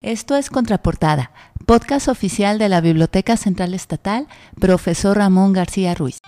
Esto es Contraportada, podcast oficial de la Biblioteca Central Estatal, profesor Ramón García Ruiz.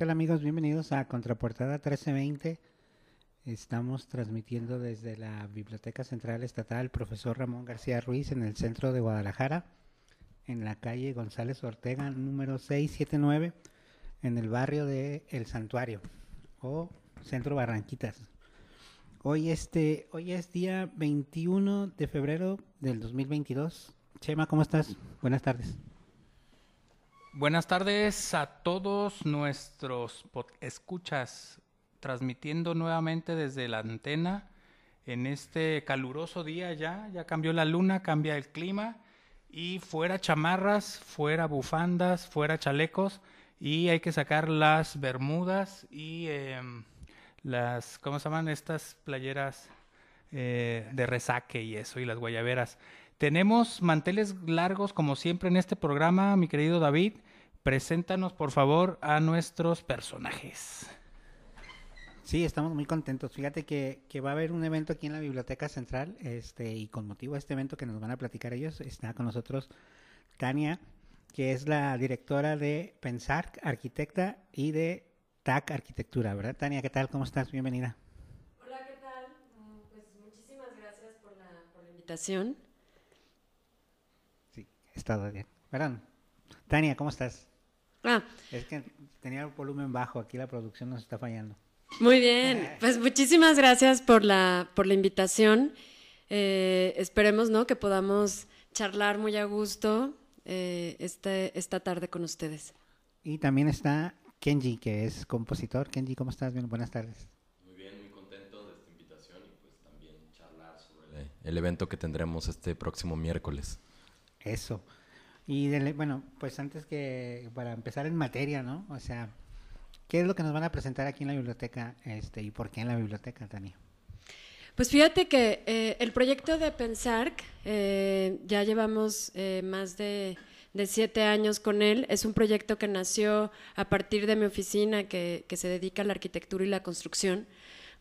Tal amigos? Bienvenidos a Contraportada 1320. Estamos transmitiendo desde la Biblioteca Central Estatal Profesor Ramón García Ruiz en el centro de Guadalajara, en la calle González Ortega número 679, en el barrio de El Santuario o Centro Barranquitas. Hoy, este, hoy es día 21 de febrero del 2022. Chema, ¿cómo estás? Buenas tardes. Buenas tardes a todos nuestros escuchas, transmitiendo nuevamente desde la antena en este caluroso día ya, ya cambió la luna, cambia el clima y fuera chamarras, fuera bufandas, fuera chalecos y hay que sacar las bermudas y eh, las, ¿cómo se llaman? Estas playeras eh, de resaque y eso y las guayaberas. Tenemos manteles largos como siempre en este programa, mi querido David. Preséntanos por favor a nuestros personajes. Sí, estamos muy contentos. Fíjate que, que, va a haber un evento aquí en la Biblioteca Central este, y con motivo de este evento que nos van a platicar ellos, está con nosotros Tania, que es la directora de Pensar, arquitecta y de TAC Arquitectura, ¿verdad? Tania, ¿qué tal? ¿Cómo estás? Bienvenida. Hola, ¿qué tal? Pues muchísimas gracias por la, por la invitación. Está bien. Perdón. Tania, ¿cómo estás? Ah. Es que tenía el volumen bajo, aquí la producción nos está fallando. Muy bien, pues muchísimas gracias por la, por la invitación. Eh, esperemos ¿no? que podamos charlar muy a gusto eh, este, esta tarde con ustedes. Y también está Kenji, que es compositor. Kenji, ¿cómo estás? Bien, buenas tardes. Muy bien, muy contento de esta invitación y pues también charlar sobre el evento que tendremos este próximo miércoles. Eso. Y bueno, pues antes que para empezar en materia, ¿no? O sea, ¿qué es lo que nos van a presentar aquí en la biblioteca este, y por qué en la biblioteca, Tania? Pues fíjate que eh, el proyecto de Pensar, eh, ya llevamos eh, más de, de, siete años con él, es un proyecto que nació a partir de mi oficina que, que se dedica a la arquitectura y la construcción,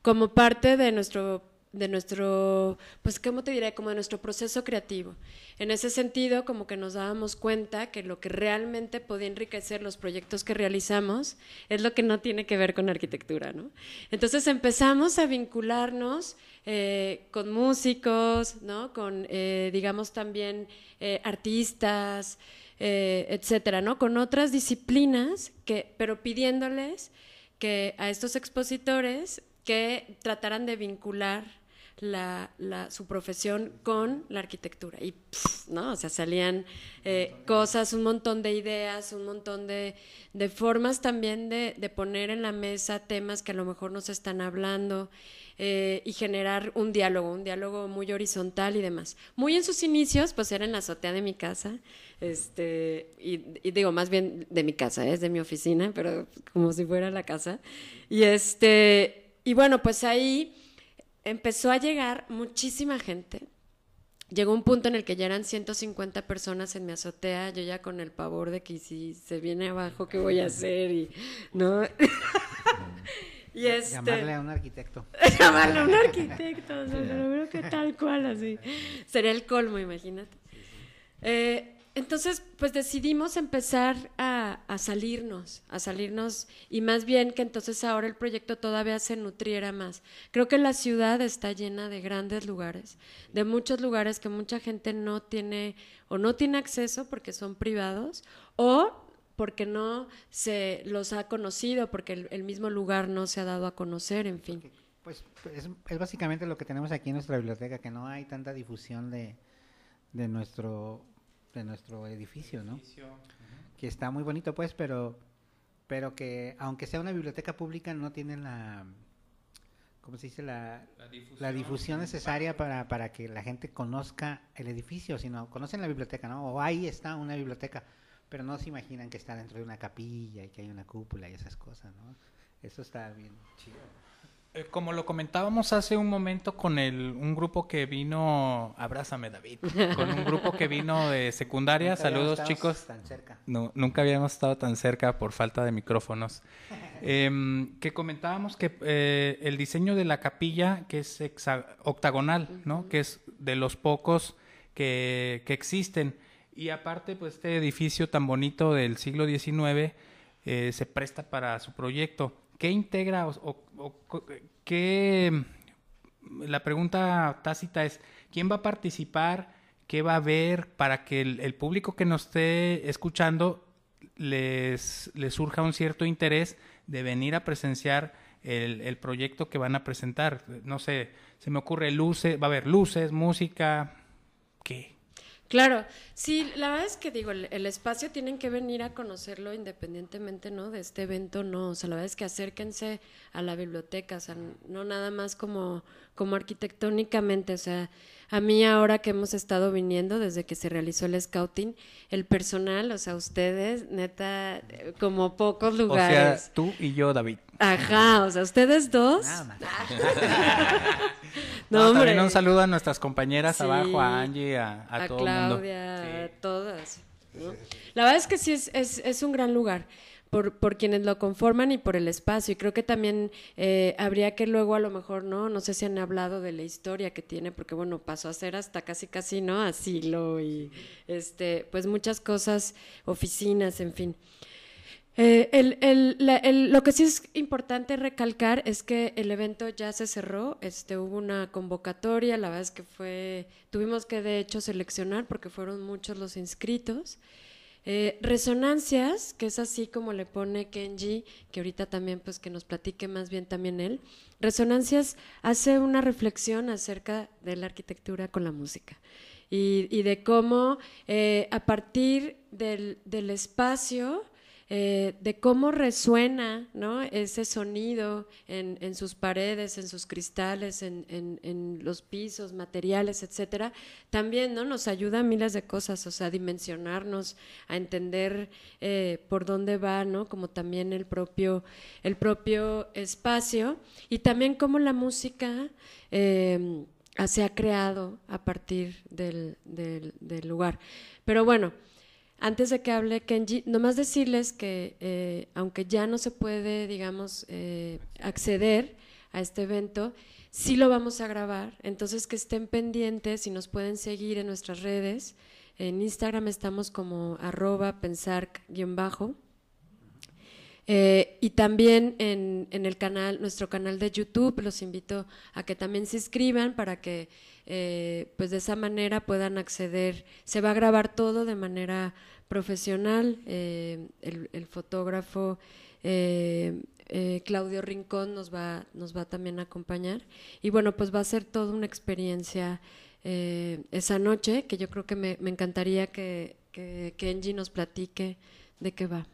como parte de nuestro de nuestro, pues, ¿cómo te diré? Como de nuestro proceso creativo. En ese sentido, como que nos dábamos cuenta que lo que realmente podía enriquecer los proyectos que realizamos es lo que no tiene que ver con arquitectura, ¿no? Entonces empezamos a vincularnos eh, con músicos, ¿no? Con, eh, digamos, también eh, artistas, etcétera, ¿no? Con otras disciplinas, que, pero pidiéndoles que a estos expositores que trataran de vincular la, la, su profesión con la arquitectura. Y, pff, ¿no? O sea, salían eh, cosas, un montón de ideas, un montón de, de formas también de, de, poner en la mesa temas que a lo mejor nos están hablando eh, y generar un diálogo, un diálogo muy horizontal y demás. Muy en sus inicios, pues era en la azotea de mi casa, este, y, y digo, más bien de mi casa, ¿eh? es de mi oficina, pero como si fuera la casa. Y este, y bueno, pues ahí empezó a llegar muchísima gente. Llegó un punto en el que ya eran 150 personas en mi azotea, yo ya con el pavor de que si se viene abajo, ¿qué voy a hacer? Y, ¿no? y este, llamarle a un arquitecto. llamarle a un arquitecto, o sea, pero creo que tal cual así. Sería el colmo, imagínate. Eh, entonces, pues decidimos empezar a, salirnos, a salirnos y más bien que entonces ahora el proyecto todavía se nutriera más. Creo que la ciudad está llena de grandes lugares, de muchos lugares que mucha gente no tiene o no tiene acceso porque son privados o porque no se los ha conocido, porque el, mismo lugar no se ha dado a conocer, en fin. Pues es, es básicamente lo que tenemos aquí en nuestra biblioteca, que no hay tanta difusión de nuestro de nuestro edificio, ¿no? Que está muy bonito, pues, pero pero que aunque sea una biblioteca pública no tiene la ¿cómo se dice? La, la difusión, necesaria para, para que la gente conozca el edificio, sino conocen la biblioteca, ¿no? O ahí está una biblioteca, pero no se imaginan que está dentro de una capilla y que hay una cúpula y esas cosas, ¿no? Eso está bien chido. Eh, como lo comentábamos hace un momento con el, un grupo que vino, abrázame David, con un grupo que vino de secundaria, Nunca saludos chicos. Tan cerca. No, nunca habíamos estado tan cerca por falta de micrófonos. Em, que comentábamos que eh, el diseño de la capilla, que es octagonal, ¿no? Que es de los pocos que, que existen. Y aparte, pues este edificio tan bonito del siglo XIX eh, se presta para su proyecto. ¿Qué integra o, qué... La pregunta tácita es, ¿quién va a participar? ¿Qué va a haber para que el, el público que nos esté escuchando les, les surja un cierto interés de venir a presenciar el, el proyecto que van a presentar? No sé, se me ocurre luces, va a haber luces, música, ¿qué? Claro, sí, la verdad es que digo, el, el espacio tienen que venir a conocerlo independientemente, ¿no? De este evento, no, o sea, la verdad es que acérquense a la biblioteca, o sea, no nada más como, como arquitectónicamente, o sea, a mí ahora que hemos estado viniendo desde que se realizó el scouting, el personal, o sea, ustedes, neta, eh, como pocos O lugares. sea, tú y yo, David. Ajá, o sea, ustedes dos. Nada más. No, No, también un saludo a nuestras compañeras Sí. abajo, a Angie, a, a a, todo el mundo. Claudia, Sí. a todas. ¿no? La verdad es que sí es, es, es un gran lugar por, por quienes lo conforman y por el espacio. Y creo que también eh, habría que luego a lo mejor, ¿no? No sé si han hablado de la historia que tiene, porque bueno, pasó a ser hasta casi casi, ¿no? Asilo y este, pues muchas cosas, oficinas, en fin. Eh, el- el- la- el- lo que sí es importante recalcar es que el evento ya se cerró, este, hubo una convocatoria, la verdad es que fue, tuvimos que de hecho seleccionar porque fueron muchos los inscritos. Eh, resonancias, que es así como le pone Kenji, que ahorita también pues que nos platique más bien también él. Resonancias hace una reflexión acerca de la arquitectura con la música y, y de cómo eh, a partir del, del espacio eh, de cómo resuena ese sonido en, sus paredes, en sus cristales, en, los pisos, materiales, etcétera, también ¿no? nos ayuda a miles de cosas, o sea, a dimensionarnos, a entender eh, por dónde va, como también el propio, espacio, y también cómo la música eh, se ha creado a partir del- del lugar. Pero bueno, antes de que hable Kenji, nomás decirles que eh, aunque ya no se puede, digamos, eh, acceder a este evento, sí lo vamos a grabar. Entonces que estén pendientes y nos pueden seguir en nuestras redes. En Instagram estamos como arroba pensar-bajo. Eh, y también en, en el canal, nuestro canal de YouTube, los invito a que también se inscriban para que eh, pues de esa manera puedan acceder. Se va a grabar todo de manera profesional. eh, el, el fotógrafo eh, eh, Claudio Rincón nos va, nos va también a acompañar. Y bueno, pues va a ser toda una experiencia eh, esa noche, que yo creo que me, me encantaría que, que nos platique de qué va.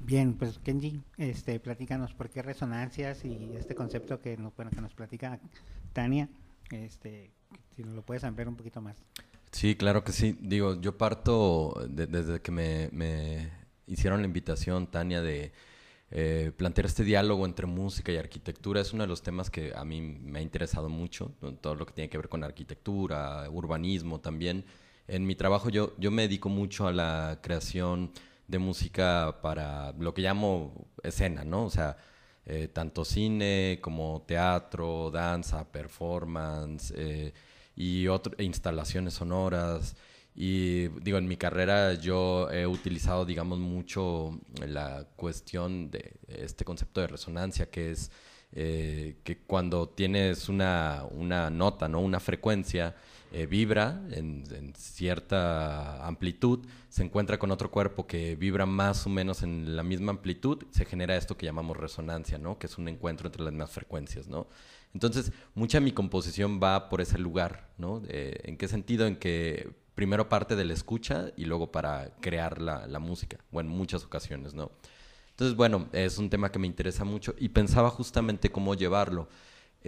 Bien, pues Kenji, este, platícanos por qué resonancias y este concepto que bueno, que nos platica Tania, este, si nos lo puedes ampliar un poquito más. Sí, claro que sí. Digo, yo parto de- desde que me, me hicieron la invitación, Tania, de eh, plantear este diálogo entre música y arquitectura. Es uno de los temas que a mí me ha interesado mucho, todo lo que tiene que ver con arquitectura, urbanismo también. En mi trabajo yo, yo me dedico mucho a la creación de música para lo que llamo escena, ¿no? O sea, eh, tanto cine como teatro, danza, performance eh, y otro- e instalaciones sonoras. Y digo, en mi carrera yo he utilizado, digamos, mucho la cuestión de este concepto de resonancia, que es eh, que cuando tienes una, una nota, ¿no? Una frecuencia, eh, vibra en, cierta amplitud, se encuentra con otro cuerpo que vibra más o menos en la misma amplitud, se genera esto que llamamos resonancia, ¿no? Que es un encuentro entre las mismas frecuencias, ¿no? Entonces, mucha de mi composición va por ese lugar, ¿no? ¿En qué sentido? En que primero parte de la escucha y luego para crear la, la música, o en muchas ocasiones, ¿no? Entonces, bueno, es un tema que me interesa mucho y pensaba justamente cómo llevarlo.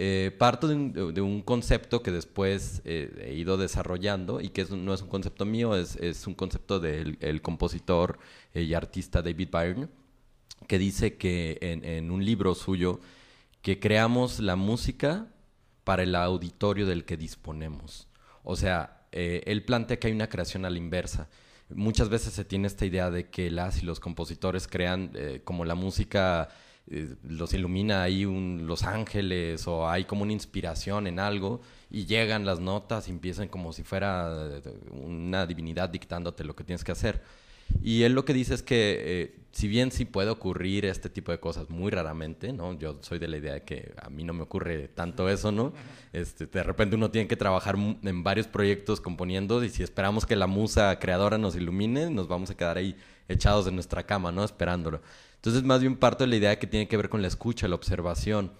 Eh, parto de un, concepto que después eh, he ido desarrollando y que no es un concepto mío, es, un concepto del compositor eh, y artista David Byrne, que dice que en, un libro suyo que creamos la música para el auditorio del que disponemos. O sea, él plantea que hay una creación a la inversa muchas veces se tiene esta idea de que las y los compositores crean como la música eh, los ilumina ahí un, los ángeles o hay como una inspiración en algo y llegan las notas y empiezan como si fuera eh, una divinidad dictándote lo que tienes que hacer. Y él lo que dice es que, eh, si bien sí puede ocurrir este tipo de cosas muy raramente, ¿no? Yo soy de la idea de que a mí no me ocurre tanto eso, ¿no? Este, de repente uno tiene que trabajar en varios proyectos componiendo y si esperamos que la musa creadora nos ilumine, nos vamos a quedar ahí echados en nuestra cama, ¿no? Esperándolo. Entonces, más bien parto de la idea que tiene que ver con la escucha, la observación.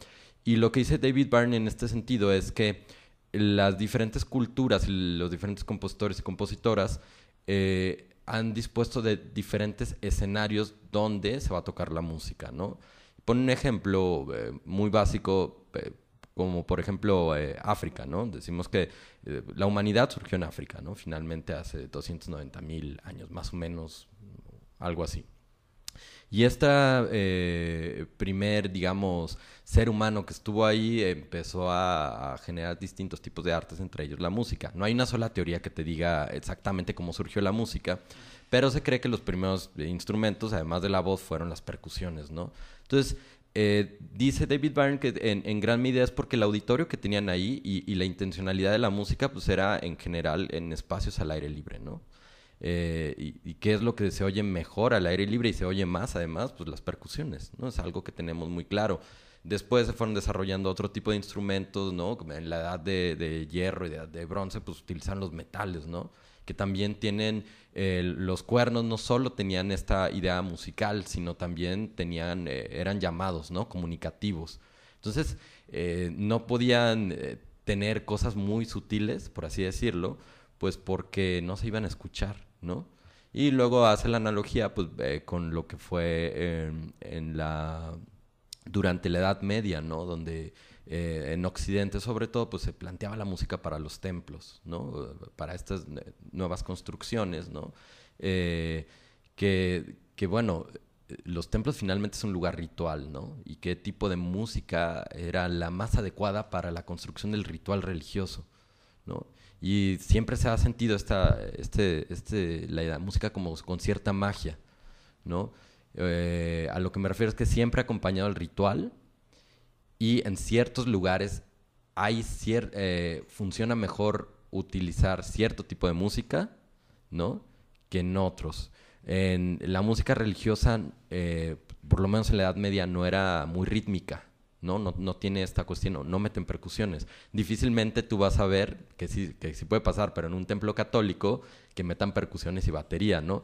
Y lo que dice David Barney en este sentido es que las diferentes culturas, los diferentes compositores y compositoras, eh, han dispuesto de diferentes escenarios donde se va a tocar la música, ¿no? Pon un ejemplo eh, muy básico, eh, como por ejemplo África, ¿no? Decimos que la humanidad surgió en África, ¿no? Finalmente hace 290 mil años, más o menos, algo así. Y este primer, digamos, ser humano que estuvo ahí empezó a, generar distintos tipos de artes, entre ellos la música. No hay una sola teoría que te diga exactamente cómo surgió la música, pero se cree que los primeros instrumentos, además de la voz, fueron las percusiones, ¿no? Entonces, eh, dice David Byrne que en, gran medida es porque el auditorio que tenían ahí y, la intencionalidad de la música, pues era en general en espacios al aire libre, ¿no? Eh, y, qué es lo que se oye mejor al aire libre y se oye más además, pues las percusiones, ¿no? Es algo que tenemos muy claro. Después se fueron desarrollando otro tipo de instrumentos, ¿no? En la edad de, hierro y de, de, bronce, pues utilizan los metales, ¿no? Que también tienen, eh, los cuernos no solo tenían esta idea musical, sino también tenían, eh, eran llamados, ¿no? Comunicativos. Entonces, no podían tener cosas muy sutiles, por así decirlo, pues porque no se iban a escuchar, ¿no? Y luego hace la analogía pues, con lo que fue en la durante la Edad Media, ¿no? Donde eh, en Occidente, sobre todo, pues se planteaba la música para los templos, ¿no? Para estas nuevas construcciones, ¿no? Eh, que, que, bueno, los templos finalmente es un lugar ritual, ¿no? Y qué tipo de música era la más adecuada para la construcción del ritual religioso, ¿no? Y siempre se ha sentido esta, este, este, la música como con cierta magia, ¿no? Eh, a lo que me refiero es que siempre ha acompañado el ritual y en ciertos lugares hay eh, funciona mejor utilizar cierto tipo de música, ¿no? Que en otros. En la música religiosa, eh, por lo menos en la Edad Media, no era muy rítmica, ¿no? No, tiene esta cuestión, no, no, meten percusiones. Difícilmente tú vas a ver, que sí, que sí puede pasar, pero en un templo católico, que metan percusiones y batería, ¿no?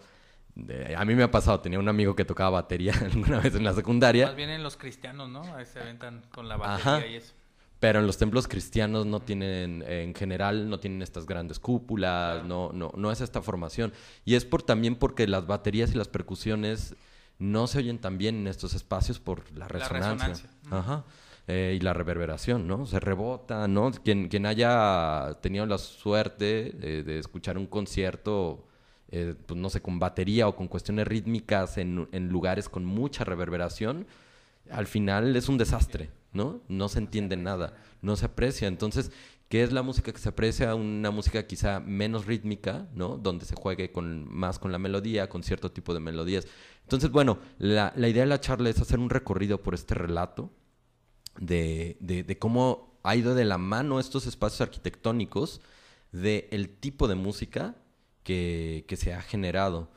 a mí me ha pasado, tenía un amigo que tocaba batería alguna vez en la secundaria. Más bien en los cristianos, ¿no? Ahí se aventan con la batería y eso. Pero en los templos cristianos no tienen, en general, no tienen estas grandes cúpulas, no, no, no es esta formación. Y es por también porque las baterías y las percusiones no se oyen tan bien en estos espacios por la resonancia. Ajá. Eh, y la reverberación, ¿no? Se rebota, ¿no? Quien, quien haya tenido la suerte de escuchar un concierto eh, pues no sé, con batería o con cuestiones rítmicas en, lugares con mucha reverberación, al final es un desastre, ¿no? No se entiende nada, no se aprecia. Entonces, ¿qué es la música que se aprecia? Una música quizá menos rítmica, ¿no? Donde se juegue con, más con la melodía, con cierto tipo de melodías. Entonces, bueno, la, idea de la charla es hacer un recorrido por este relato de, de cómo ha ido de la mano estos espacios arquitectónicos del el tipo de música que, se ha generado.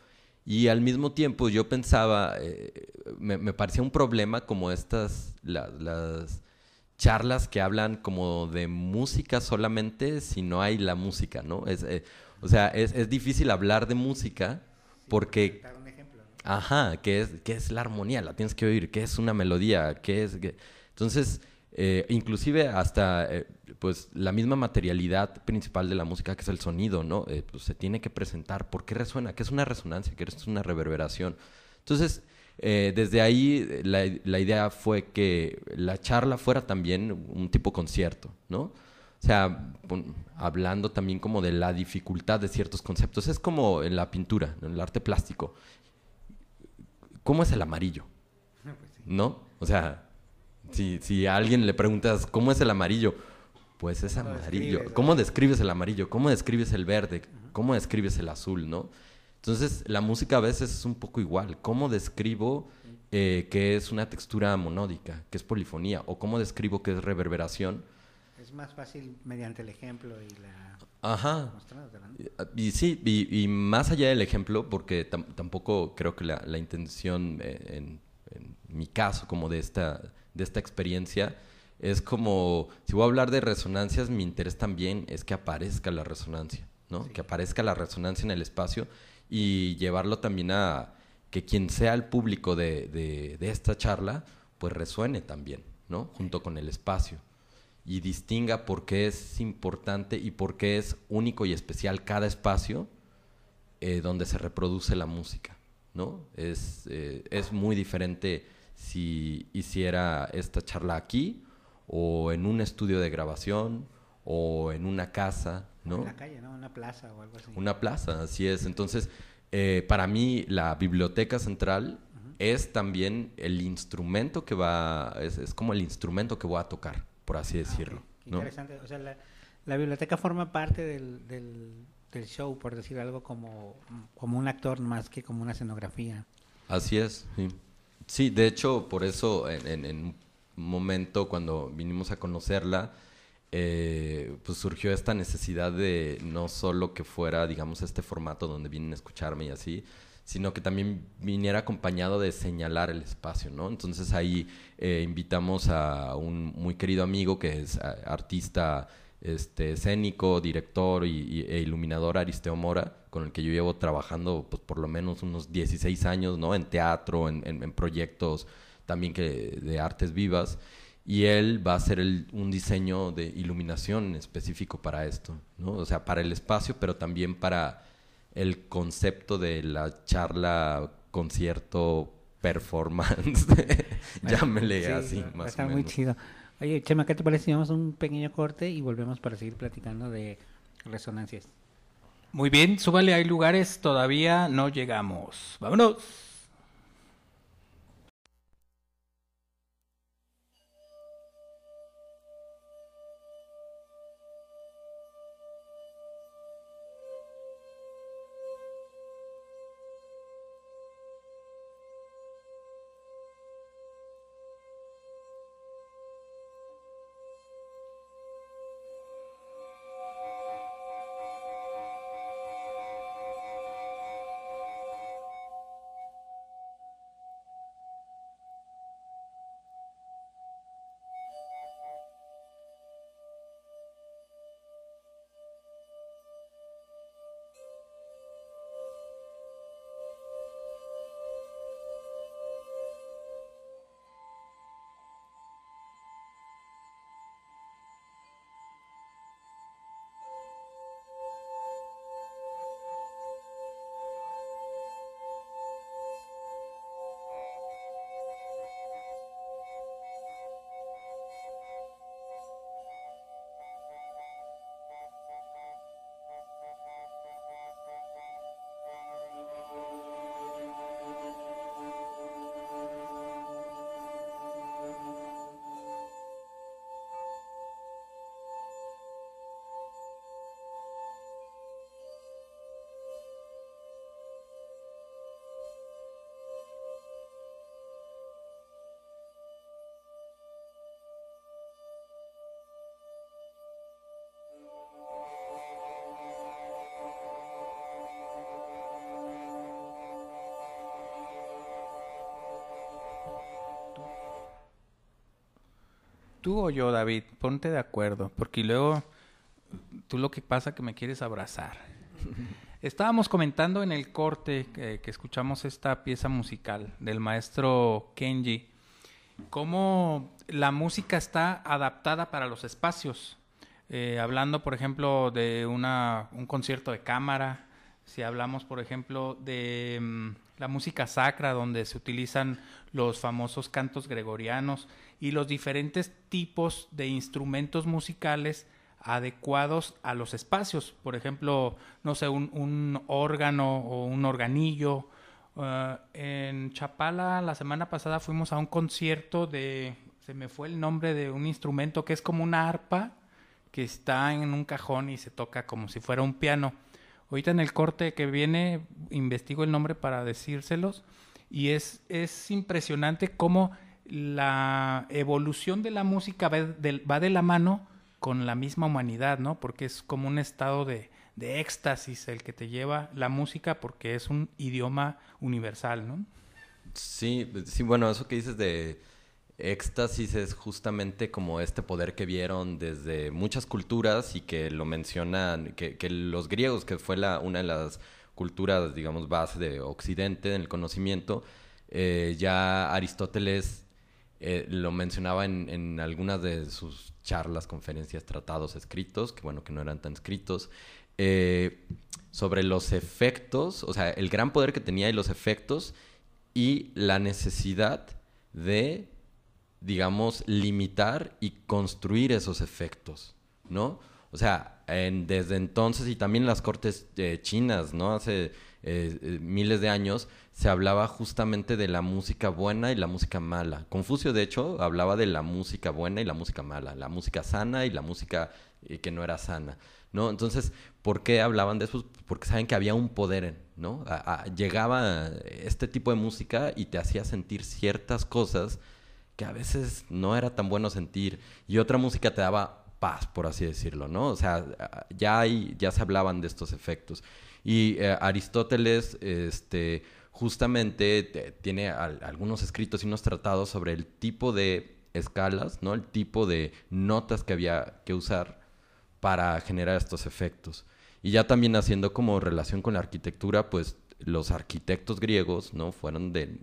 Y al mismo tiempo yo pensaba, eh, me, parecía un problema como estas, las, charlas que hablan como de música solamente si no hay la música, ¿no? Es, eh, o sea, es, es, difícil hablar de música porque... Ajá, ¿qué es, ¿qué es la armonía? La tienes que oír, ¿qué es una melodía? ¿Qué es...? Entonces, eh, inclusive hasta eh, pues la misma materialidad principal de la música que es el sonido, ¿no? Eh, pues se tiene que presentar. ¿Por qué resuena? ¿Qué es una resonancia? ¿Qué es una reverberación? Entonces, desde ahí la, la, idea fue que la charla fuera también un tipo concierto, ¿no? O sea, hablando también como de la dificultad de ciertos conceptos. Es como en la pintura, en el arte plástico. ¿Cómo es el amarillo? ¿No? O sea, si, si a alguien le preguntas, ¿cómo es el amarillo? Pues es amarillo. ¿Cómo describes el amarillo? ¿Cómo describes el verde? ¿Cómo describes el azul? ¿No? Entonces, la música a veces es un poco igual. ¿Cómo describo eh, que es una textura monódica, que es polifonía? ¿O cómo describo que es reverberación? Es más fácil mediante el ejemplo y la... Ajá. Y, sí, y, más allá del ejemplo, porque tampoco creo que la, la intención eh, en, en, mi caso, como de esta de esta experiencia es como, si voy a hablar de resonancias, mi interés también es que aparezca la resonancia, ¿no? Que aparezca la resonancia en el espacio y llevarlo también a que quien sea el público de, de, esta charla, pues resuene también, ¿no? Junto con el espacio y distinga por qué es importante y por qué es único y especial cada espacio eh, donde se reproduce la música, ¿no? Es, eh, es muy diferente si hiciera esta charla aquí o en un estudio de grabación o en una casa, ¿no? En la calle, ¿no? Una plaza o algo así. Una plaza, así es. Entonces, eh, para mí la biblioteca central es también el instrumento que va, es, es, como el instrumento que voy a tocar, por así ah, decirlo. Interesante. O sea, la, la, biblioteca forma parte del, del, del, show, por decir algo, como, como un actor más que como una escenografía. Así es, sí. Sí, de hecho, por eso en, un momento cuando vinimos a conocerla, eh, pues surgió esta necesidad de no solo que fuera, digamos, este formato donde vienen a escucharme y así, sino que también viniera acompañado de señalar el espacio, ¿no? Entonces ahí eh, invitamos a un muy querido amigo que es artista este, escénico, director y, e iluminador Aristeo Mora, con el que yo llevo trabajando pues, por lo menos unos 16 años, ¿no? En teatro, en, en, proyectos también que, de artes vivas. Y él va a hacer un diseño de iluminación específico para esto, ¿no? O sea, para el espacio, pero también para el concepto de la charla, concierto, performance, llámele así, más está o menos. muy chido. Oye, Chema, ¿qué te parece si vamos un pequeño corte y volvemos para seguir platicando de resonancias? Muy bien, súbale, hay lugares, todavía no llegamos. Vámonos. ¿Tú o yo, David? Ponte de acuerdo, porque luego tú lo que pasa que me quieres abrazar. Estábamos comentando en el corte que, que escuchamos esta pieza musical del maestro Kenji, cómo la música está adaptada para los espacios. Eh, hablando, por ejemplo, de una, un concierto de cámara, si hablamos, por ejemplo, de mm, la música sacra, donde se utilizan los famosos cantos gregorianos y los diferentes tipos de instrumentos musicales adecuados a los espacios. Por ejemplo, no sé, un, órgano o un organillo. Uh, en Chapala la semana pasada fuimos a un concierto de, se me fue el nombre de un instrumento que es como una arpa que está en un cajón y se toca como si fuera un piano. Ahorita en el corte que viene investigo el nombre para decírselos y es, es impresionante cómo la evolución de la música va de, va de la mano con la misma humanidad, ¿no? Porque es como un estado de, de éxtasis el que te lleva la música porque es un idioma universal, ¿no? Sí, sí, bueno, eso que dices de éxtasis es justamente como este poder que vieron desde muchas culturas y que lo mencionan, que, los griegos, que fue una de las culturas, digamos, base de Occidente en el conocimiento, eh, ya Aristóteles eh, lo mencionaba en, en, algunas de sus charlas, conferencias, tratados escritos, que bueno, que no eran tan escritos, eh, sobre los efectos, o sea, el gran poder que tenía y los efectos y la necesidad de, digamos, limitar y construir esos efectos, ¿no? O sea, en, desde entonces y también las cortes eh, chinas, ¿no? Hace eh, eh, miles de años se hablaba justamente de la música buena y la música mala. Confucio, de hecho, hablaba de la música buena y la música mala, la música sana y la música eh, que no era sana, ¿no? Entonces, ¿por qué hablaban de eso? Porque saben que había un poder, ¿no? A, a, llegaba este tipo de música y te hacía sentir ciertas cosas que a veces no era tan bueno sentir y otra música te daba paz, por así decirlo, ¿no? O sea, ya, hay, ya se hablaban de estos efectos. Y eh, Aristóteles, este, justamente tiene al, algunos escritos y unos tratados sobre el tipo de escalas, ¿no? El tipo de notas que había que usar para generar estos efectos. Y ya también haciendo como relación con la arquitectura, pues los arquitectos griegos, ¿no? Fueron de,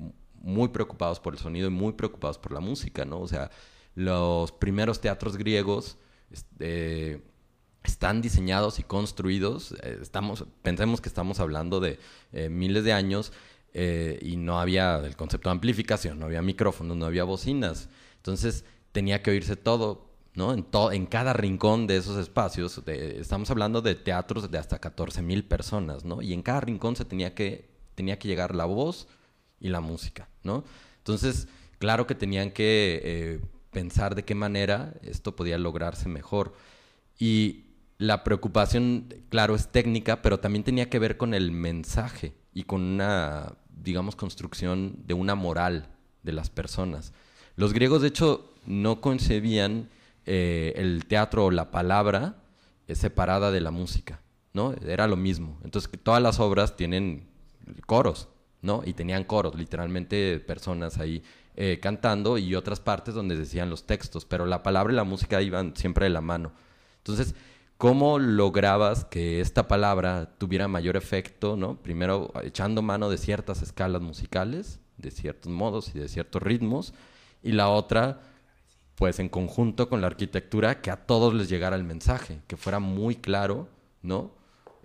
muy preocupados por el sonido y muy preocupados por la música, ¿no? O sea, los primeros teatros griegos, este, están diseñados y construidos, eh, estamos, pensemos que estamos hablando de eh, miles de años eh, y no había el concepto de amplificación, no había micrófonos, no había bocinas. Entonces tenía que oírse todo, ¿no? En, to en cada rincón de esos espacios, estamos hablando de teatros de hasta 14 mil personas, ¿no? Y en cada rincón se tenía que, tenía que llegar la voz y la música, ¿no? Entonces, claro que tenían que pensar de qué manera esto podía lograrse mejor. Y la preocupación, claro, es técnica, pero también tenía que ver con el mensaje y con una, digamos, construcción de una moral de las personas. Los griegos, de hecho, no concebían eh, el teatro o la palabra eh, separada de la música, ¿no? Era lo mismo. Entonces, todas las obras tienen coros, ¿no? Y tenían coros, literalmente personas ahí eh, cantando y otras partes donde decían los textos, pero la palabra y la música iban siempre de la mano. Entonces, ¿Cómo lograbas que esta palabra tuviera mayor efecto, ¿no? Primero echando mano de ciertas escalas musicales, de ciertos modos y de ciertos ritmos, y la otra, pues en conjunto con la arquitectura, que a todos les llegara el mensaje, que fuera muy claro, ¿no?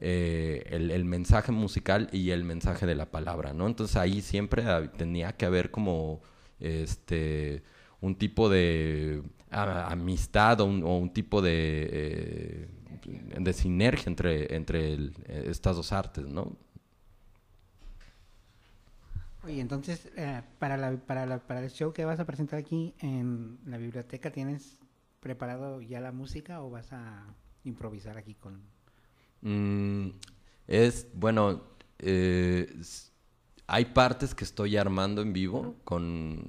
Eh, el, mensaje musical y el mensaje de la palabra, ¿no? Entonces ahí siempre tenía que haber como este un tipo de amistad o un, tipo de eh, sinergia entre, entre el, estas dos artes, ¿no? Oye, entonces, eh, para, la, para el show que vas a presentar aquí en la biblioteca, ¿tienes preparado ya la música o vas a improvisar aquí con...? Mm, es, bueno, eh, hay partes que estoy armando en vivo con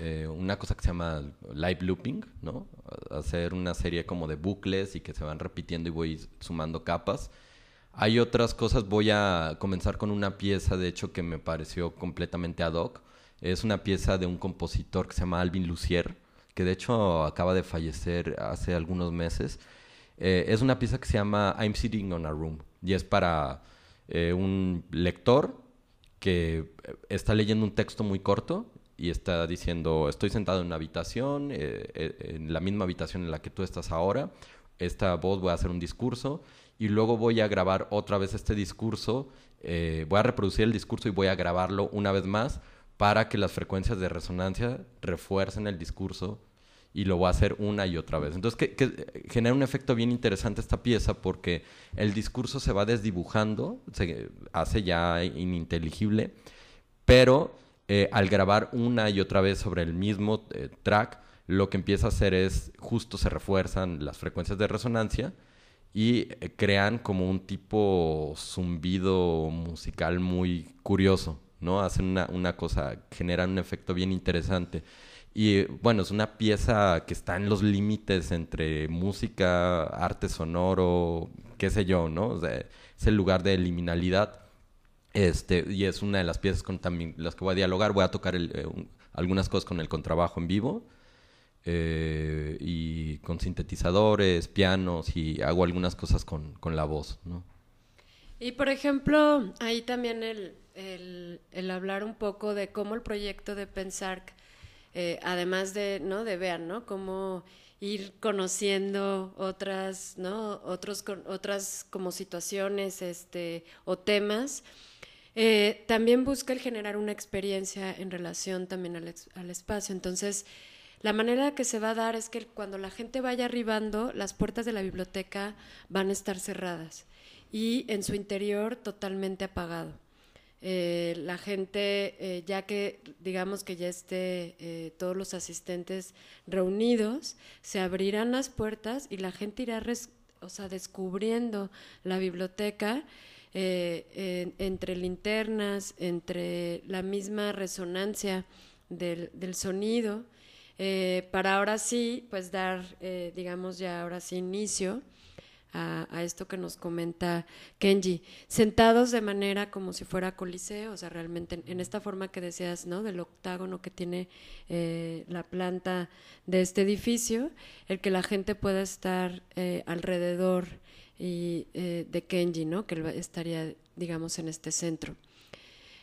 eh, una cosa que se llama live looping, ¿no? Hacer una serie como de bucles y que se van repitiendo y voy sumando capas. Hay otras cosas, voy a comenzar con una pieza, de hecho, que me pareció completamente ad hoc. Es una pieza de un compositor que se llama Alvin Lucier, que de hecho acaba de fallecer hace algunos meses. Eh, es una pieza que se llama I'm Sitting on a Room y es para eh, un lector que está leyendo un texto muy corto y está diciendo, estoy sentado en una habitación, en la misma habitación en la que tú estás ahora, esta voz voy a hacer un discurso y luego voy a grabar otra vez este discurso, voy a reproducir el discurso y voy a grabarlo una vez más para que las frecuencias de resonancia refuercen el discurso y lo va a hacer una y otra vez. Entonces, que, genera un efecto bien interesante esta pieza porque el discurso se va desdibujando, se hace ya ininteligible, pero eh, al grabar una y otra vez sobre el mismo eh, track, lo que empieza a hacer es justo se refuerzan las frecuencias de resonancia y eh, crean como un tipo zumbido musical muy curioso. ¿no? Hacen una, una cosa, generan un efecto bien interesante. Y bueno, es una pieza que está en los límites entre música, arte sonoro, qué sé yo, ¿no? es el lugar de liminalidad. Este, y es una de las piezas con también las que voy a dialogar. Voy a tocar eh, algunas cosas con el contrabajo en vivo eh, y con sintetizadores, pianos y hago algunas cosas con, con la voz, ¿no? Y por ejemplo, ahí también el, el, el, hablar un poco de cómo el proyecto de Pensar, eh, además de, ¿no? De vean, ¿no? Cómo ir conociendo otras, ¿no? Otros, otras como situaciones, este, o temas. Eh, también busca el generar una experiencia en relación también al, al, espacio. Entonces, la manera que se va a dar es que cuando la gente vaya arribando, las puertas de la biblioteca van a estar cerradas y en su interior totalmente apagado. Eh, la gente, eh, ya que digamos que ya esté eh, todos los asistentes reunidos, se abrirán las puertas y la gente irá o sea, descubriendo la biblioteca entre linternas, entre la misma resonancia del, del sonido, para ahora sí, pues dar, digamos ya ahora sí, inicio a, esto que nos comenta Kenji, sentados de manera como si fuera coliseo, o sea, realmente en, esta forma que decías, ¿no? Del octágono que tiene eh, la planta de este edificio, el que la gente pueda estar eh, alrededor y, eh, de Kenji, ¿no? Que estaría, digamos, en este centro.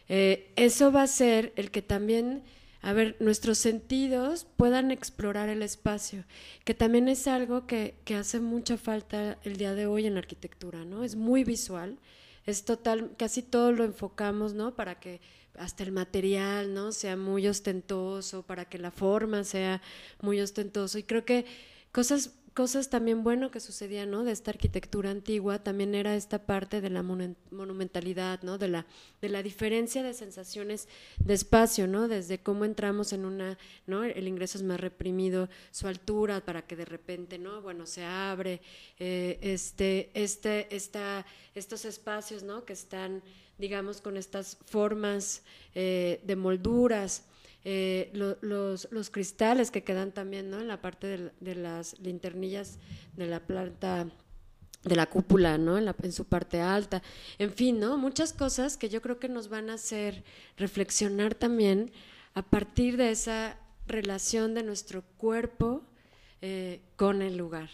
eso va a ser el que también a ver, nuestros sentidos puedan explorar el espacio, que también es algo que, que, hace mucha falta el día de hoy en la arquitectura, ¿no? Es muy visual, es total, casi todo lo enfocamos, ¿no? Para que hasta el material, ¿no? Sea muy ostentoso, para que la forma sea muy ostentoso. Y creo que cosas cosas también bueno que sucedían, ¿no? De esta arquitectura antigua, también era esta parte de la monumentalidad, ¿no? De la, de la diferencia de sensaciones de espacio, ¿no? Desde cómo entramos en una, ¿no? El ingreso es más reprimido, su altura para que de repente, ¿no? Bueno, se abre, eh, este, este, esta, estos espacios, ¿no? Que están, digamos, con estas formas eh, de molduras, eh, los, los, cristales que quedan también ¿no? en la parte de, las linternillas de la planta de la cúpula, ¿no? En, su parte alta, en fin, ¿no? Muchas cosas que yo creo que nos van a hacer reflexionar también a partir de esa relación de nuestro cuerpo eh, con el lugar.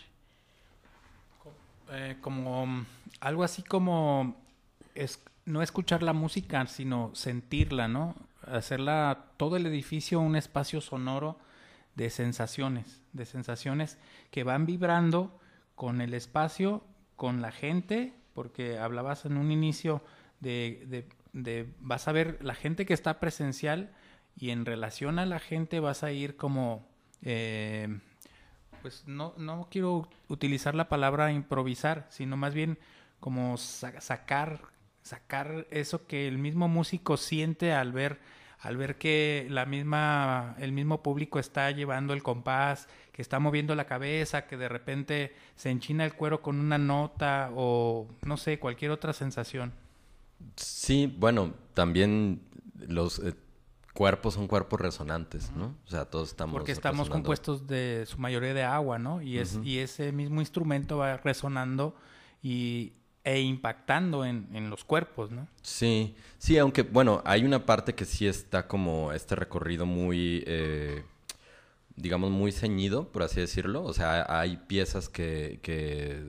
Eh, como algo así como es, no escuchar la música, sino sentirla, ¿no? Hacerla todo el edificio un espacio sonoro de sensaciones, de sensaciones que van vibrando con el espacio, con la gente, porque hablabas en un inicio de, de, vas a ver la gente que está presencial y en relación a la gente vas a ir como, eh, pues no, no quiero utilizar la palabra improvisar, sino más bien como sacar sacar eso que el mismo músico siente al ver al ver que la misma el mismo público está llevando el compás, que está moviendo la cabeza, que de repente se enchina el cuero con una nota o no sé, cualquier otra sensación. Sí, bueno, también los eh, cuerpos son cuerpos resonantes, ¿no? O sea, todos estamos Porque estamos compuestos de su mayoría de agua, ¿no? Y es y ese mismo instrumento va resonando y e impactando en, en, los cuerpos, ¿no? Sí, sí, aunque bueno, hay una parte que sí está como este recorrido muy, eh, digamos, muy ceñido, por así decirlo. O sea, hay piezas que, que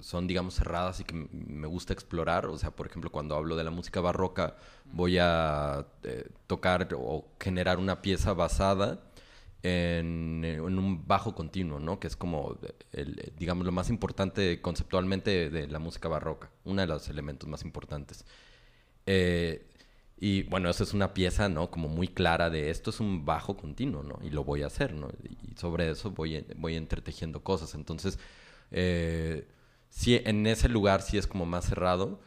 son, digamos, cerradas y que me gusta explorar. O sea, por ejemplo, cuando hablo de la música barroca, voy a eh, tocar o generar una pieza basada en, en, un bajo continuo, ¿no? Que es como, el, digamos, lo más importante conceptualmente de la música barroca. Uno de los elementos más importantes. Eh, y bueno, eso es una pieza, ¿no? Como muy clara de esto es un bajo continuo, ¿no? Y lo voy a hacer, ¿no? Y sobre eso voy, voy entretejiendo cosas. Entonces, eh, en ese lugar sí es como más cerrado.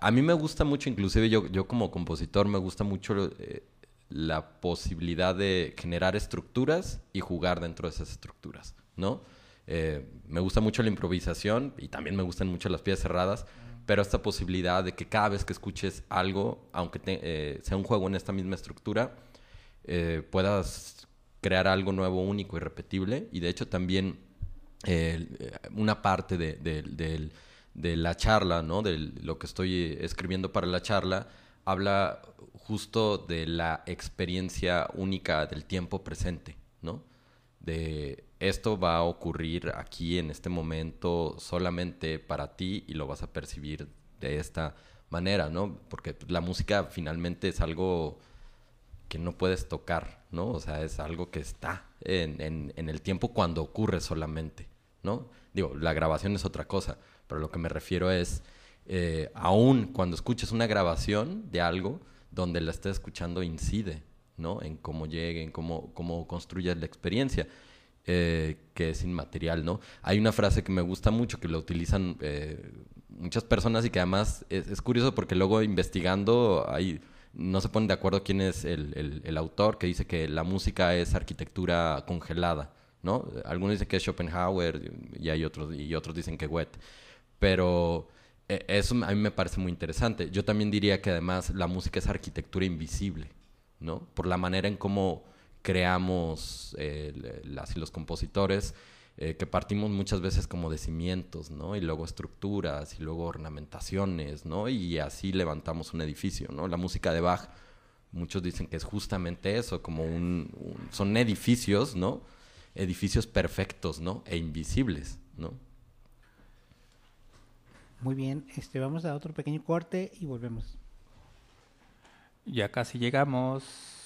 A mí me gusta mucho, inclusive yo, yo como compositor, me gusta mucho eh, la posibilidad de generar estructuras y jugar dentro de esas estructuras, ¿no? Eh, me gusta mucho la improvisación y también me gustan mucho las piezas cerradas pero esta posibilidad de que cada vez que escuches algo, aunque eh, sea un juego en esta misma estructura, eh, puedas crear algo nuevo, único y repetible. Y de hecho también una parte de, de, la charla, ¿no? de lo que estoy escribiendo para la charla, habla justo de la experiencia única del tiempo presente, ¿no? De esto va a ocurrir aquí en este momento solamente para ti y lo vas a percibir de esta manera, ¿no? Porque la música finalmente es algo que no puedes tocar, ¿no? O sea, es algo que está en, el tiempo cuando ocurre solamente, ¿no? Digo, la grabación es otra cosa, pero lo que me refiero es, eh, aún cuando escuches una grabación de algo, donde la estés escuchando incide, ¿no? En cómo llegue, en cómo, cómo construyes la experiencia. Eh, que es inmaterial, ¿no? Hay una frase que me gusta mucho, que la utilizan eh, muchas personas y que además es, curioso porque luego investigando hay, no se ponen de acuerdo quién es el, el, autor, que dice que la música es arquitectura congelada, ¿no? Algunos dicen que es Schopenhauer y hay otros, y otros dicen que Goethe, pero... Eh, eso a mí me parece muy interesante. Yo también diría que además la música es arquitectura invisible, ¿no? Por la manera en cómo creamos eh, los compositores, eh, que partimos muchas veces como de cimientos, ¿no? Y luego estructuras y luego ornamentaciones, ¿no? Y así levantamos un edificio, ¿no? La música de Bach, muchos dicen que es justamente eso, como un, son edificios, ¿no? Edificios perfectos, ¿no? E invisibles, ¿no? Muy bien, este, vamos a otro pequeño corte y volvemos. Ya casi llegamos.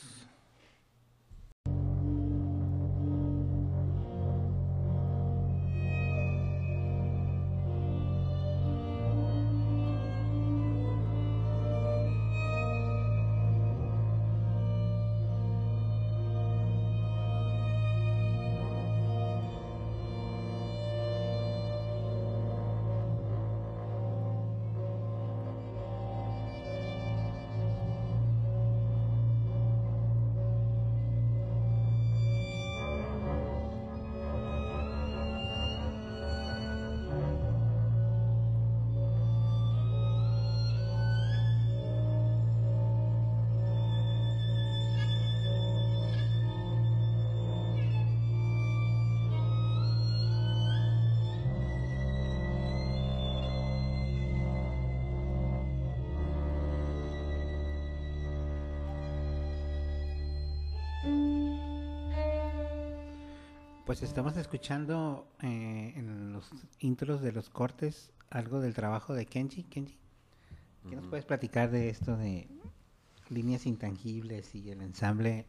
Pues estamos escuchando eh, en los intros de los cortes algo del trabajo de Kenji. Kenji, ¿qué nos puedes platicar de esto de líneas intangibles y el ensamble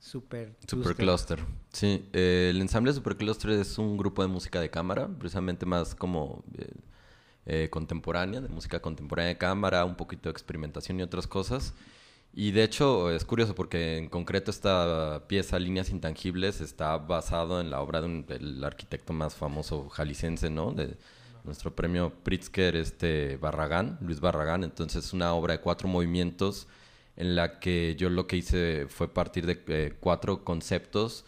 Super Cluster? Sí, eh, el ensamble Super Cluster es un grupo de música de cámara, precisamente más como eh, contemporánea, de música contemporánea de cámara, un poquito de experimentación y otras cosas. Y de hecho es curioso porque en concreto esta pieza Líneas Intangibles está basado en la obra del arquitecto más famoso jalisciense, ¿no? De nuestro premio Pritzker, este Barragán, Luis Barragán. Entonces es una obra de cuatro movimientos en la que yo lo que hice fue partir de eh, cuatro conceptos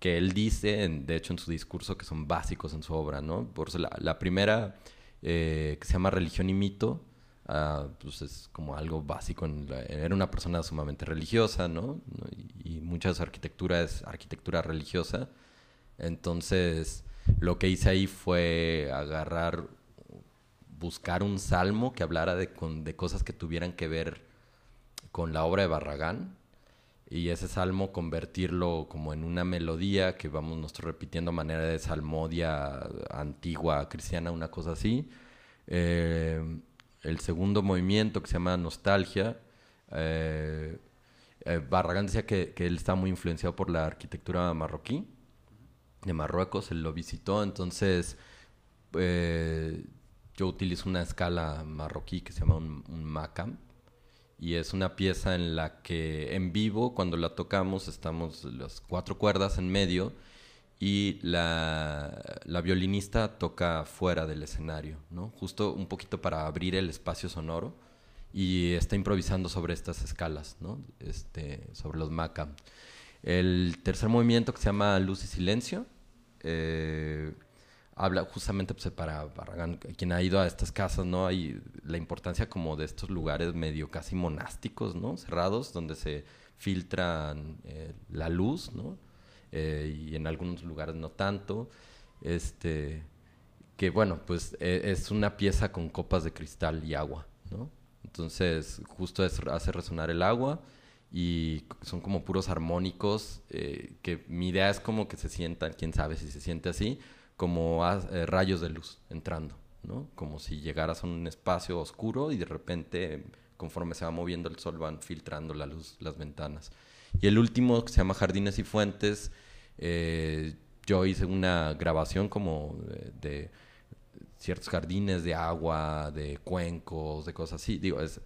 que él dice, de hecho en su discurso, que son básicos en su obra, ¿no? Por la, la primera, eh, que se llama Religión y Mito, Ah, pues es como algo básico. era una persona sumamente religiosa, ¿no? Y, mucha de su arquitectura es arquitectura religiosa. Entonces, lo que hice ahí fue agarrar, buscar un salmo que hablara de, de cosas que tuvieran que ver con la obra de Barragán. y ese salmo convertirlo como en una melodía que vamos nosotros repitiendo a manera de salmodia antigua cristiana, una cosa así. Eh, el segundo movimiento que se llama Nostalgia, eh, eh, Barragán decía que, que, él está muy influenciado por la arquitectura marroquí de Marruecos, él lo visitó, entonces yo utilizo una escala marroquí que se llama un, un macam, y es una pieza en la que en vivo, cuando la tocamos, estamos las cuatro cuerdas en medio y la, la, violinista toca fuera del escenario, ¿no? Justo un poquito para abrir el espacio sonoro y está improvisando sobre estas escalas, ¿no? Este, sobre los maca. El tercer movimiento que se llama Luz y Silencio, eh, habla justamente pues, para quien ha ido a estas casas, ¿no? Hay la importancia como de estos lugares medio casi monásticos, ¿no? Cerrados, donde se filtran eh, la luz, ¿no? Eh, y en algunos lugares no tanto. Este, que bueno, pues e, es una pieza con copas de cristal y agua, ¿no? Entonces, justo es, hace resonar el agua y son como puros armónicos, eh, que mi idea es como que se sientan, quién sabe si se siente así, como eh, rayos de luz entrando, ¿no? Como si llegaras a un espacio oscuro y de repente, conforme se va moviendo el sol, van filtrando la luz las ventanas. Y el último, que se llama Jardines y Fuentes, eh, yo hice una grabación como de, ciertos jardines de agua, de cuencos, de cosas así. Digo, es,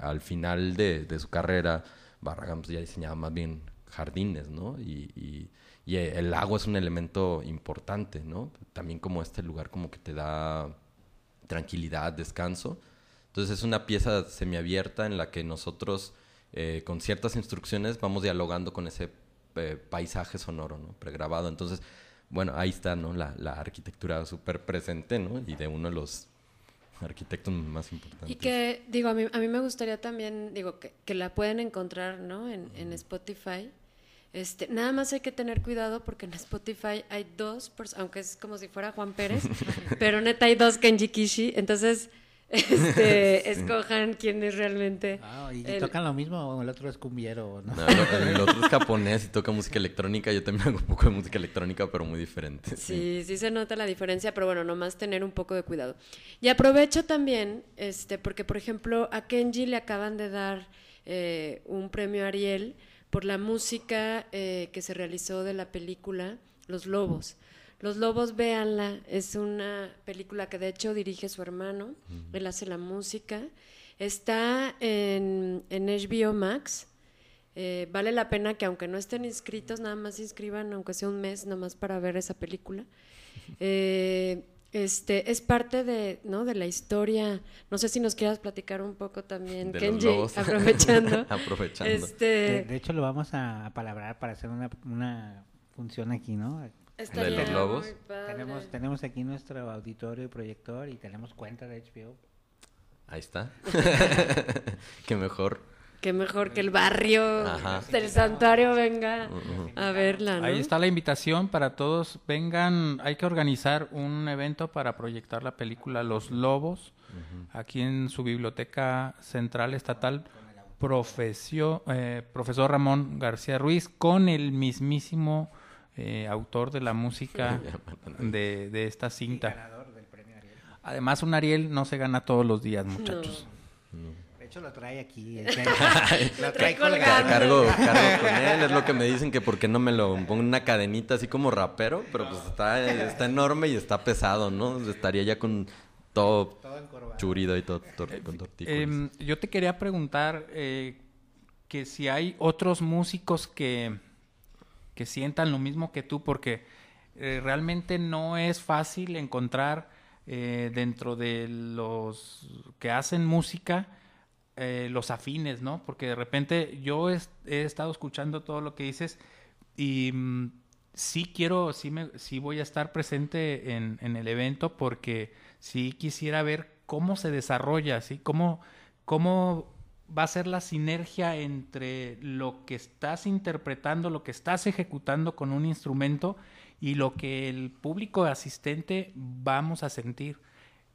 al final de, su carrera, Barragán pues, ya diseñaba más bien jardines, ¿no? y y el agua es un elemento importante, ¿no? También como este lugar como que te da tranquilidad, descanso. Entonces es una pieza semiabierta en la que nosotros eh, con ciertas instrucciones vamos dialogando con ese eh, paisaje sonoro, ¿no? Pregrabado. Entonces, bueno, ahí está, ¿no? La, la arquitectura súper presente, ¿no? Y de uno de los arquitectos más importantes. Y que, digo, a mí, a mí me gustaría también, digo, que, que la pueden encontrar, ¿no? En, en Spotify este, nada más hay que tener cuidado porque en Spotify hay dos, aunque es como si fuera Juan Pérez, pero neta hay dos Kenji Kishi, entonces este, escojan quién es realmente. Ah, ¿Y tocan lo mismo o el otro es cumbiero? ¿no? el, otro es japonés y toca música electrónica. Yo también hago un poco de música electrónica, pero muy diferente. Sí, sí, se nota la diferencia, pero bueno, nomás tener un poco de cuidado. Y aprovecho también, este, porque por ejemplo a Kenji le acaban de dar eh, un premio Ariel por la música eh, que se realizó de la película Los Lobos. Los Lobos, véanla, es una película que de hecho dirige su hermano, él hace la música. Está en, en HBO Max. Eh, vale la pena que aunque no estén inscritos, nada más se inscriban, aunque sea un mes, nomás para ver esa película. Eh, este, es parte de, ¿no? de la historia. No sé si nos quieras platicar un poco también, Kenji, aprovechando. aprovechando. Este... De, hecho, lo vamos a palabrar para hacer una, una función aquí, ¿no? ¿De los lobos? Tenemos, tenemos aquí nuestro auditorio y proyector y tenemos cuenta de HBO. Ahí está. Qué mejor. Qué mejor que el barrio del santuario venga a verla. Ahí está la invitación para todos. Vengan, hay que organizar un evento para proyectar la película Los Lobos aquí en su biblioteca central estatal. Profesio, eh, profesor Ramón García Ruiz con el mismísimo eh, autor de la música de, de esta cinta. Además, un Ariel no se gana todos los días, muchachos lo trae aquí. lo trae colgando. Cargo, cargo con él. Es lo que me dicen que porque no me lo pongo en una cadenita así como rapero, pero pues está, está enorme y está pesado, ¿no? Estaría ya con todo, churido y todo con tortícolis. Em, yo te quería preguntar eh, que si hay otros músicos que, que sientan lo mismo que tú, porque eh, realmente no es fácil encontrar eh, dentro de los que hacen música eh, los afines, ¿no? Porque de repente yo he, estado escuchando todo lo que dices y mm, sí quiero, sí, me, sí voy a estar presente en, el evento porque sí quisiera ver cómo se desarrolla, ¿sí? Cómo, cómo va a ser la sinergia entre lo que estás interpretando, lo que estás ejecutando con un instrumento y lo que el público asistente vamos a sentir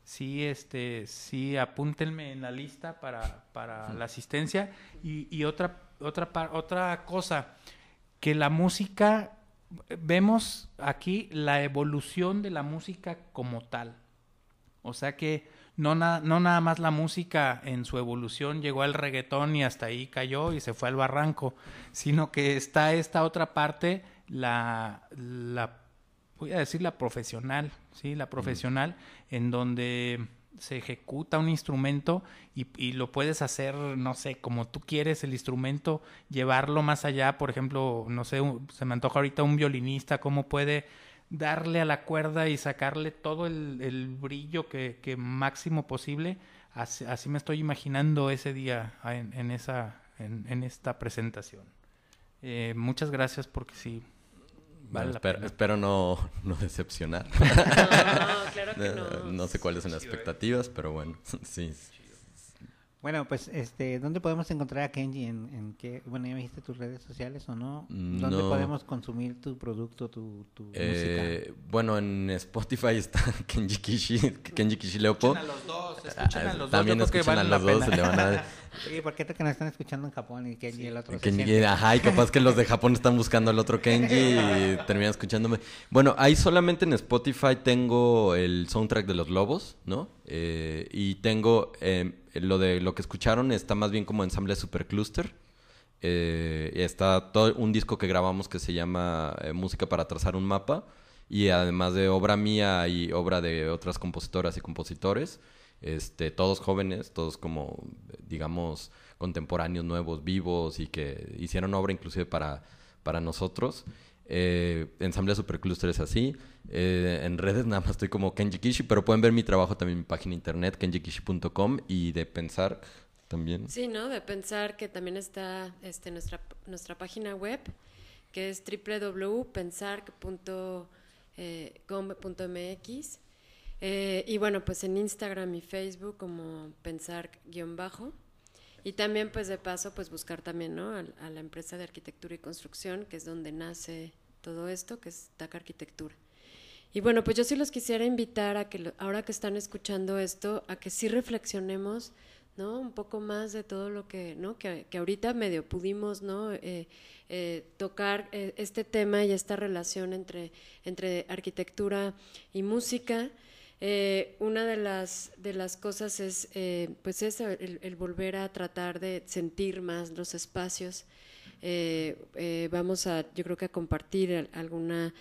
sí, este, sí, apúntenme en la lista para, para la asistencia. Y, y, otra otra, otra cosa, que la música, vemos aquí la evolución de la música como tal. O sea que no, no nada más la música en su evolución llegó al reggaetón y hasta ahí cayó y se fue al barranco, sino que está esta otra parte, la, la voy a decir la profesional, ¿sí? La profesional, en donde se ejecuta un instrumento y, y, lo puedes hacer, no sé, como tú quieres el instrumento, llevarlo más allá, por ejemplo, no sé, se me antoja ahorita un violinista, cómo puede darle a la cuerda y sacarle todo el, brillo que, máximo posible. Así, me estoy imaginando ese día en, esa, en, esta presentación. Eh, muchas gracias porque sí. Vale espero, no, no, decepcionar. No, claro que no. no sé cuáles son las expectativas, pero bueno, sí. Bueno, pues, este, ¿dónde podemos encontrar a Kenji? ¿En, en qué? Bueno, ¿ya me dijiste tus redes sociales o no? ¿Dónde podemos consumir tu producto, tu, tu eh, música? Bueno, en Spotify está Kenji Kishi, Kenji Kishi Leopo. Escuchen a los dos, escuchen a los También dos. También escuchan a los dos, se le van a... Sí, ¿por qué te que nos están escuchando en Japón y Kenji el otro Kenji, Ajá, y capaz que los de Japón están buscando al otro Kenji y terminan escuchándome. Bueno, ahí solamente en Spotify tengo el soundtrack de los lobos, ¿no? Eh, y tengo eh, lo de lo que escucharon está más bien como ensamble supercluster. Eh, está todo un disco que grabamos que se llama Música para trazar un mapa. Y además de obra mía y obra de otras compositoras y compositores, este, todos jóvenes, todos como, digamos, contemporáneos, nuevos, vivos y que hicieron obra inclusive para, para nosotros. Eh, ensamble Supercluster es así. Eh, en redes nada más estoy como Kenji Kishi, pero pueden ver mi trabajo también en mi página internet, kenjikishi.com y de pensar también. Sí, ¿no? De pensar que también está este, nuestra, nuestra página web, que es www.pensar.com.mx. Eh, y bueno, pues en Instagram y Facebook como pensar-bajo. Y también, pues de paso, pues buscar también, ¿no? A, la empresa de arquitectura y construcción, que es donde nace todo esto, que es TAC Arquitectura. Y bueno, pues yo sí los quisiera invitar a que ahora que están escuchando esto, a que sí reflexionemos, ¿no? Un poco más de todo lo que, ¿no? Que, que ahorita medio pudimos, ¿no? Eh, eh, tocar eh, este tema y esta relación entre, entre arquitectura y música. Una de las, de las cosas es, pues eso, el, volver a tratar de sentir más los espacios. Eh, vamos a, yo creo que a compartir alguna,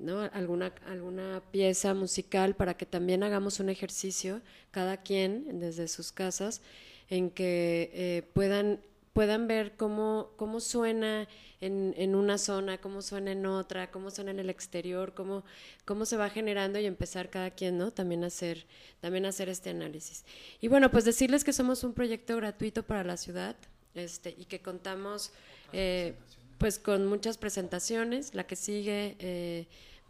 ¿no? alguna, alguna pieza musical para que también hagamos un ejercicio, cada quien desde sus casas, en que puedan puedan ver cómo, cómo suena en, en, una zona, cómo suena en otra, cómo suena en el exterior, cómo, cómo se va generando y empezar cada quien, ¿no? También hacer, también hacer este análisis. Y bueno, pues decirles que somos un proyecto gratuito para la ciudad este, y que contamos eh, pues con muchas presentaciones. La que sigue eh,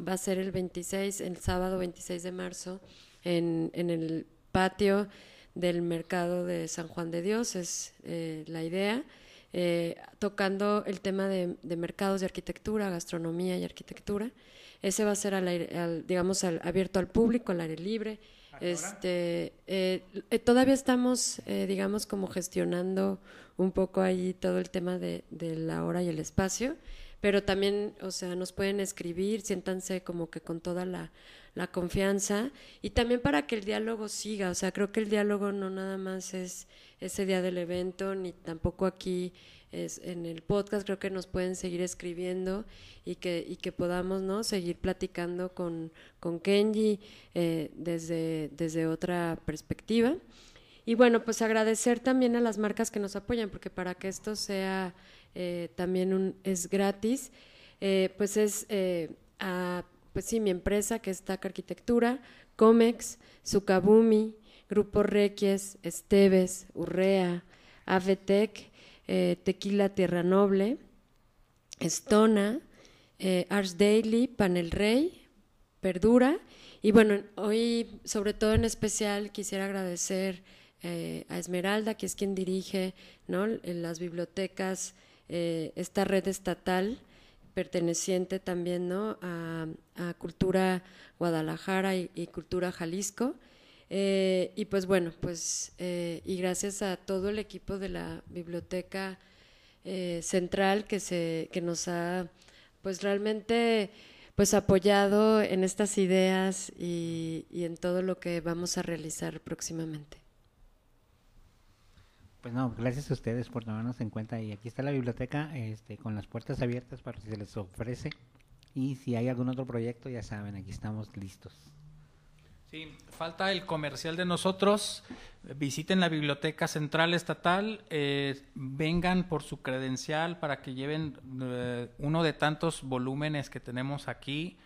va a ser el 26, el sábado 26 de marzo, en, en el patio del mercado de San Juan de Dios, es eh, la idea, eh, tocando el tema de, mercados de arquitectura, gastronomía y arquitectura. Ese va a ser, al, digamos, al, abierto al público, al aire libre. Este, eh, todavía estamos, digamos, como gestionando un poco ahí todo el tema de, de la hora y el espacio, pero también, o sea, nos pueden escribir, siéntanse como que con toda la, la confianza y también para que el diálogo siga. O sea, creo que el diálogo no nada más es ese día del evento, ni tampoco aquí en el podcast. Creo que nos pueden seguir escribiendo y que, y que podamos ¿no? seguir platicando con, con Kenji eh, desde, desde otra perspectiva. Y bueno, pues agradecer también a las marcas que nos apoyan, porque para que esto sea eh, también un, es gratis, eh, pues es a pues sí, mi empresa que es TAC Arquitectura, Comex, Sukabumi, Grupo Requies, Esteves, Urrea, Avetec, eh, Tequila Tierra Noble, Estona, eh, Ars Daily, Panel Rey, Perdura. Y bueno, hoy, sobre todo en especial, quisiera agradecer eh, a Esmeralda, que es quien dirige ¿no? en las bibliotecas esta red estatal perteneciente también ¿no? a, Cultura Guadalajara y, Cultura Jalisco. Eh, y pues bueno, pues eh, y gracias a todo el equipo de la biblioteca eh, central que, se, que nos ha pues realmente pues apoyado en estas ideas y, y en todo lo que vamos a realizar próximamente. Pues no, gracias a ustedes por tomarnos en cuenta y aquí está la biblioteca este, con las puertas abiertas para si se les ofrece y si hay algún otro proyecto ya saben, aquí estamos listos. Sí, falta el comercial de nosotros. Visiten la Biblioteca Central Estatal, eh, vengan por su credencial para que lleven eh, uno de tantos volúmenes que tenemos aquí.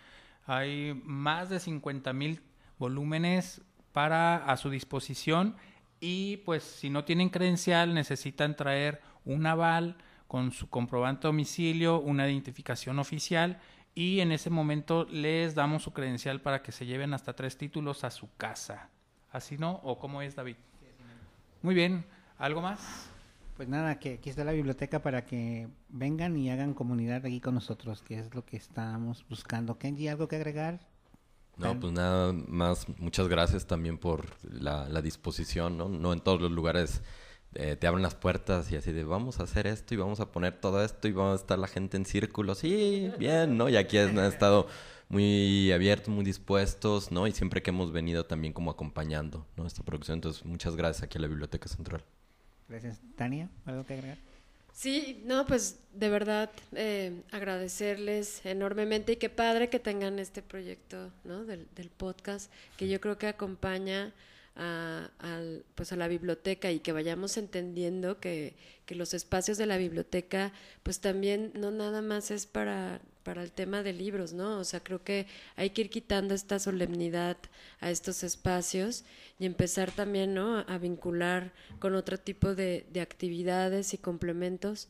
Hay más de 50 mil volúmenes para a su disposición y pues si no tienen credencial necesitan traer un aval con su comprobante de domicilio, una identificación oficial y en ese momento les damos su credencial para que se lleven hasta tres títulos a su casa. ¿Así no? ¿O cómo es, David? Muy bien. ¿Algo más? Pues nada, que aquí está la biblioteca para que vengan y hagan comunidad aquí con nosotros, que es lo que estamos buscando. Kenji, ¿algo que agregar? No, pues nada más, muchas gracias también por la, la disposición, ¿no? No en todos los lugares eh, te abren las puertas y así de vamos a hacer esto y vamos a poner todo esto y vamos a estar la gente en círculo, sí, bien, ¿no? Y aquí han estado muy abiertos, muy dispuestos, ¿no? Y siempre que hemos venido también como acompañando, ¿no? Esta producción, entonces muchas gracias aquí a la Biblioteca Central. Gracias. Tania, ¿algo que agregar? Sí, no, pues de verdad eh, agradecerles enormemente y qué padre que tengan este proyecto ¿no? del, del podcast, que yo creo que acompaña a, pues a la biblioteca y que vayamos entendiendo que, que, los espacios de la biblioteca pues también no nada más es para, para el tema de libros, ¿no? O sea, creo que hay que ir quitando esta solemnidad a estos espacios y empezar también, ¿no? A vincular con otro tipo de, de actividades y complementos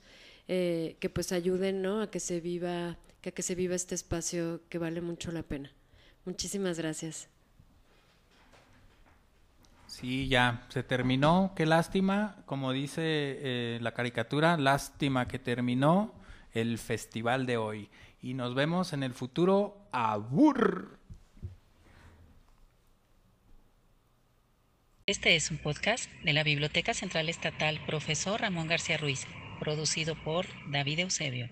eh, que pues ayuden, ¿no? A que se viva, que a que se viva este espacio que vale mucho la pena. Muchísimas gracias. Sí, ya, se terminó, qué lástima, como dice eh, la caricatura, lástima que terminó el festival de hoy. Y nos vemos en el futuro. ¡Abur! Este es un podcast de la Biblioteca Central Estatal Profesor Ramón García Ruiz, producido por David Eusebio.